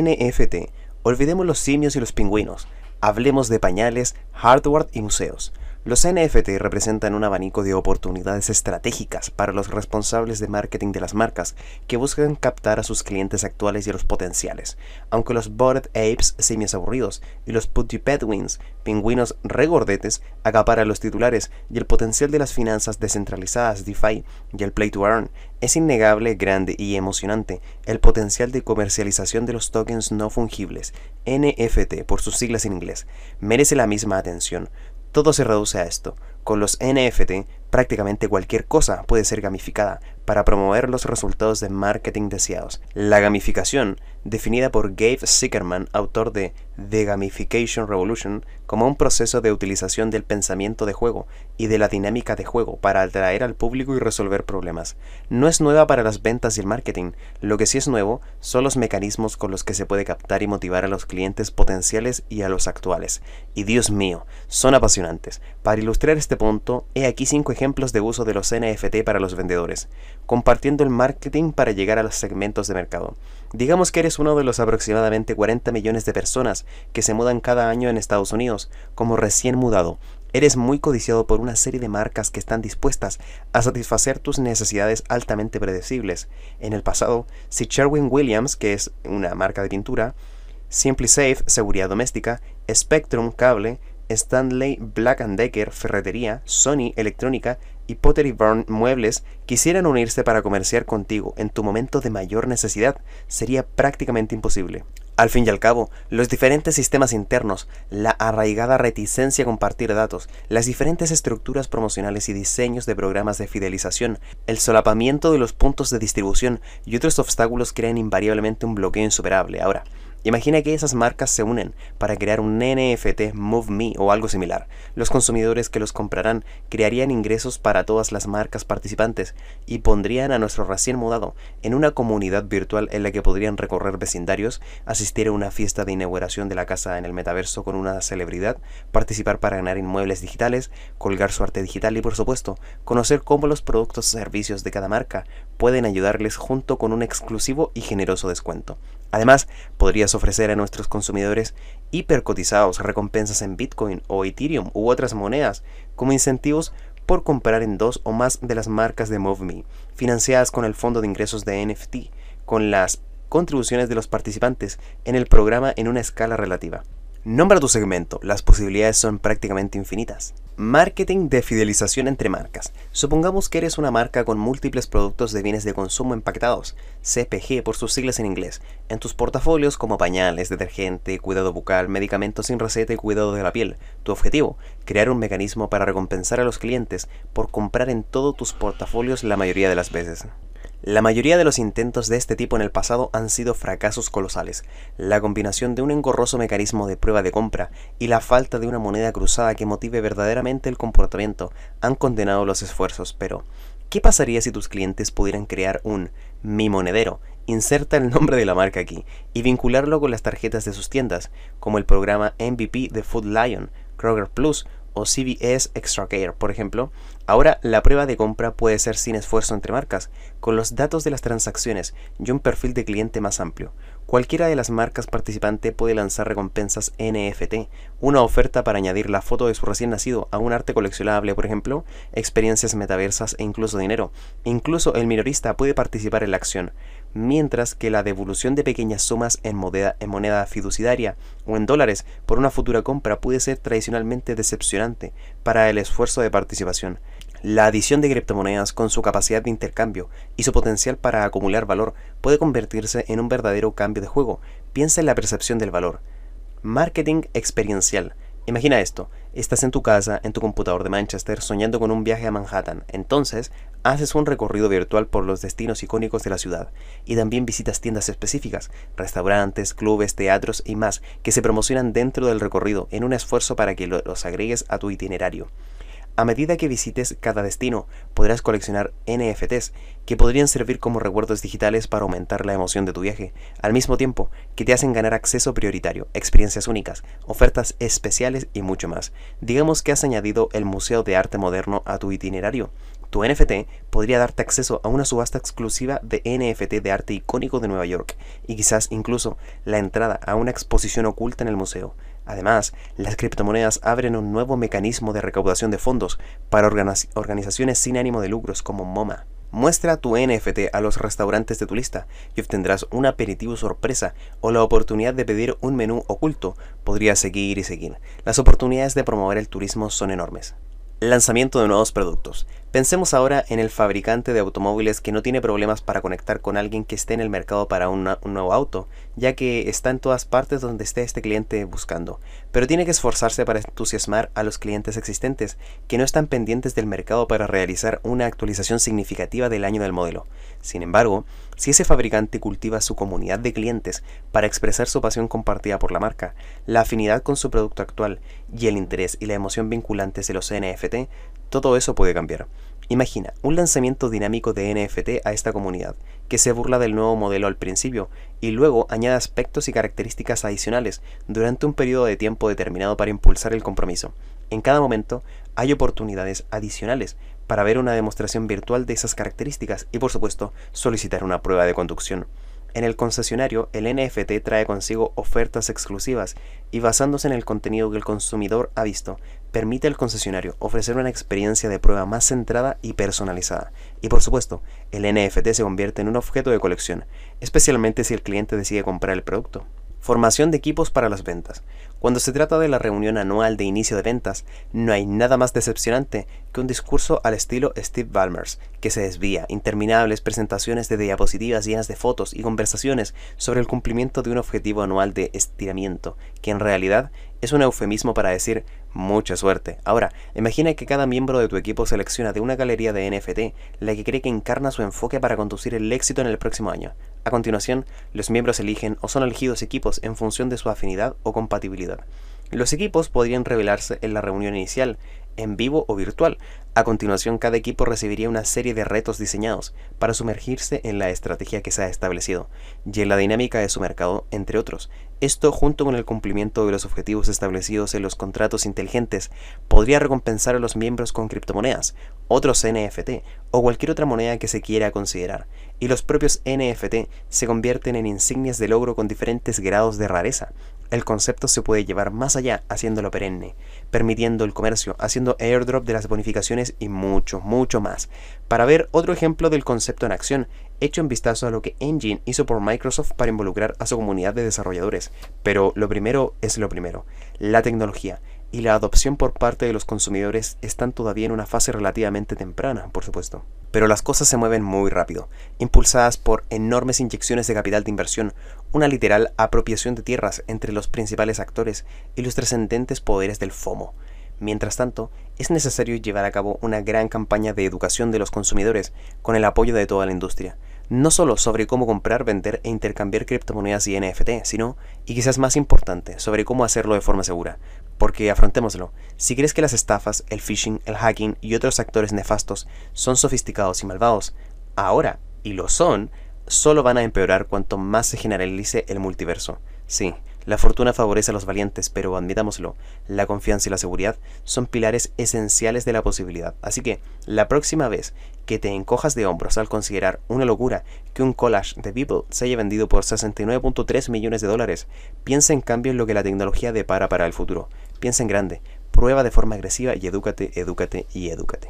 NFT. Olvidemos los simios y los pingüinos. Hablemos de pañales, hardware y museos. Los NFT representan un abanico de oportunidades estratégicas para los responsables de marketing de las marcas que buscan captar a sus clientes actuales y a los potenciales. Aunque los Bored Apes, simios aburridos, y los Putty Pedwins, pingüinos regordetes, acaparan los titulares y el potencial de las finanzas descentralizadas DeFi y el Play to Earn es innegable, grande y emocionante. El potencial de comercialización de los tokens no fungibles, NFT por sus siglas en inglés, merece la misma atención. Todo se reduce a esto. Con los NFT, prácticamente cualquier cosa puede ser gamificada para promover los resultados de marketing deseados. La gamificación, definida por Gabe Sickerman, autor de The Gamification Revolution, como un proceso de utilización del pensamiento de juego y de la dinámica de juego para atraer al público y resolver problemas. No es nueva para las ventas y el marketing, lo que sí es nuevo son los mecanismos con los que se puede captar y motivar a los clientes potenciales y a los actuales. Y Dios mío, son apasionantes. Para ilustrar este punto, he aquí cinco ejemplos de uso de los NFT para los vendedores, compartiendo el marketing para llegar a los segmentos de mercado. Digamos que eres uno de los aproximadamente 40 millones de personas que se mudan cada año en Estados Unidos, como recién mudado. Eres muy codiciado por una serie de marcas que están dispuestas a satisfacer tus necesidades altamente predecibles. En el pasado, si Sherwin Williams, que es una marca de pintura, Simply Safe, seguridad doméstica, Spectrum, cable, Stanley Black Decker, ferretería, Sony, electrónica y Pottery Barn Muebles quisieran unirse para comerciar contigo en tu momento de mayor necesidad, sería prácticamente imposible. Al fin y al cabo, los diferentes sistemas internos, la arraigada reticencia a compartir datos, las diferentes estructuras promocionales y diseños de programas de fidelización, el solapamiento de los puntos de distribución y otros obstáculos crean invariablemente un bloqueo insuperable. Ahora, Imagina que esas marcas se unen para crear un NFT MoveMe o algo similar. Los consumidores que los comprarán crearían ingresos para todas las marcas participantes y pondrían a nuestro recién mudado en una comunidad virtual en la que podrían recorrer vecindarios, asistir a una fiesta de inauguración de la casa en el metaverso con una celebridad, participar para ganar inmuebles digitales, colgar su arte digital y por supuesto conocer cómo los productos o servicios de cada marca pueden ayudarles junto con un exclusivo y generoso descuento. Además, podrías ofrecer a nuestros consumidores hipercotizados recompensas en Bitcoin o Ethereum u otras monedas como incentivos por comprar en dos o más de las marcas de MoveMe, financiadas con el fondo de ingresos de NFT, con las contribuciones de los participantes en el programa en una escala relativa. Nombra tu segmento, las posibilidades son prácticamente infinitas. Marketing de fidelización entre marcas. Supongamos que eres una marca con múltiples productos de bienes de consumo empaquetados, CPG por sus siglas en inglés, en tus portafolios como pañales, detergente, cuidado bucal, medicamentos sin receta y cuidado de la piel. Tu objetivo, crear un mecanismo para recompensar a los clientes por comprar en todos tus portafolios la mayoría de las veces. La mayoría de los intentos de este tipo en el pasado han sido fracasos colosales. La combinación de un engorroso mecanismo de prueba de compra y la falta de una moneda cruzada que motive verdaderamente el comportamiento han condenado los esfuerzos, pero ¿qué pasaría si tus clientes pudieran crear un mi monedero? Inserta el nombre de la marca aquí y vincularlo con las tarjetas de sus tiendas, como el programa MVP de Food Lion, Kroger Plus o CVS Extra Care, por ejemplo, ahora la prueba de compra puede ser sin esfuerzo entre marcas, con los datos de las transacciones y un perfil de cliente más amplio. Cualquiera de las marcas participante puede lanzar recompensas NFT, una oferta para añadir la foto de su recién nacido a un arte coleccionable, por ejemplo, experiencias metaversas e incluso dinero. Incluso el minorista puede participar en la acción mientras que la devolución de pequeñas sumas en moneda, en moneda fiduciaria o en dólares por una futura compra puede ser tradicionalmente decepcionante para el esfuerzo de participación. La adición de criptomonedas con su capacidad de intercambio y su potencial para acumular valor puede convertirse en un verdadero cambio de juego. Piensa en la percepción del valor. Marketing experiencial. Imagina esto, estás en tu casa, en tu computador de Manchester, soñando con un viaje a Manhattan. Entonces, haces un recorrido virtual por los destinos icónicos de la ciudad y también visitas tiendas específicas, restaurantes, clubes, teatros y más que se promocionan dentro del recorrido en un esfuerzo para que los agregues a tu itinerario. A medida que visites cada destino, podrás coleccionar NFTs que podrían servir como recuerdos digitales para aumentar la emoción de tu viaje, al mismo tiempo que te hacen ganar acceso prioritario, experiencias únicas, ofertas especiales y mucho más. Digamos que has añadido el Museo de Arte Moderno a tu itinerario. Tu NFT podría darte acceso a una subasta exclusiva de NFT de arte icónico de Nueva York y quizás incluso la entrada a una exposición oculta en el museo. Además, las criptomonedas abren un nuevo mecanismo de recaudación de fondos para organizaciones sin ánimo de lucros como MoMA. Muestra tu NFT a los restaurantes de tu lista y obtendrás un aperitivo sorpresa o la oportunidad de pedir un menú oculto. Podrías seguir y seguir. Las oportunidades de promover el turismo son enormes. Lanzamiento de nuevos productos. Pensemos ahora en el fabricante de automóviles que no tiene problemas para conectar con alguien que esté en el mercado para un nuevo auto, ya que está en todas partes donde esté este cliente buscando, pero tiene que esforzarse para entusiasmar a los clientes existentes que no están pendientes del mercado para realizar una actualización significativa del año del modelo. Sin embargo, si ese fabricante cultiva su comunidad de clientes para expresar su pasión compartida por la marca, la afinidad con su producto actual y el interés y la emoción vinculantes de los NFT, todo eso puede cambiar. Imagina un lanzamiento dinámico de NFT a esta comunidad, que se burla del nuevo modelo al principio y luego añade aspectos y características adicionales durante un periodo de tiempo determinado para impulsar el compromiso. En cada momento hay oportunidades adicionales para ver una demostración virtual de esas características y por supuesto solicitar una prueba de conducción. En el concesionario, el NFT trae consigo ofertas exclusivas y basándose en el contenido que el consumidor ha visto, permite al concesionario ofrecer una experiencia de prueba más centrada y personalizada. Y por supuesto, el NFT se convierte en un objeto de colección, especialmente si el cliente decide comprar el producto. Formación de equipos para las ventas. Cuando se trata de la reunión anual de inicio de ventas, no hay nada más decepcionante que un discurso al estilo Steve Ballmer's, que se desvía, interminables presentaciones de diapositivas llenas de fotos y conversaciones sobre el cumplimiento de un objetivo anual de estiramiento, que en realidad es un eufemismo para decir mucha suerte. Ahora, imagina que cada miembro de tu equipo selecciona de una galería de NFT la que cree que encarna su enfoque para conducir el éxito en el próximo año. A continuación, los miembros eligen o son elegidos equipos en función de su afinidad o compatibilidad. Los equipos podrían revelarse en la reunión inicial, en vivo o virtual. A continuación, cada equipo recibiría una serie de retos diseñados para sumergirse en la estrategia que se ha establecido y en la dinámica de su mercado, entre otros. Esto, junto con el cumplimiento de los objetivos establecidos en los contratos inteligentes, podría recompensar a los miembros con criptomonedas, otros NFT o cualquier otra moneda que se quiera considerar. Y los propios NFT se convierten en insignias de logro con diferentes grados de rareza. El concepto se puede llevar más allá haciéndolo perenne, permitiendo el comercio, haciendo airdrop de las bonificaciones y mucho, mucho más. Para ver otro ejemplo del concepto en acción, hecho un vistazo a lo que Engine hizo por Microsoft para involucrar a su comunidad de desarrolladores. Pero lo primero es lo primero, la tecnología y la adopción por parte de los consumidores están todavía en una fase relativamente temprana, por supuesto. Pero las cosas se mueven muy rápido, impulsadas por enormes inyecciones de capital de inversión, una literal apropiación de tierras entre los principales actores y los trascendentes poderes del FOMO. Mientras tanto, es necesario llevar a cabo una gran campaña de educación de los consumidores con el apoyo de toda la industria, no solo sobre cómo comprar, vender e intercambiar criptomonedas y NFT, sino, y quizás más importante, sobre cómo hacerlo de forma segura. Porque afrontémoslo, si crees que las estafas, el phishing, el hacking y otros actores nefastos son sofisticados y malvados, ahora, y lo son, solo van a empeorar cuanto más se generalice el multiverso. Sí, la fortuna favorece a los valientes, pero admitámoslo, la confianza y la seguridad son pilares esenciales de la posibilidad. Así que, la próxima vez que te encojas de hombros al considerar una locura que un collage de People se haya vendido por 69.3 millones de dólares, piensa en cambio en lo que la tecnología depara para el futuro. Piensa en grande, prueba de forma agresiva y edúcate, edúcate y edúcate.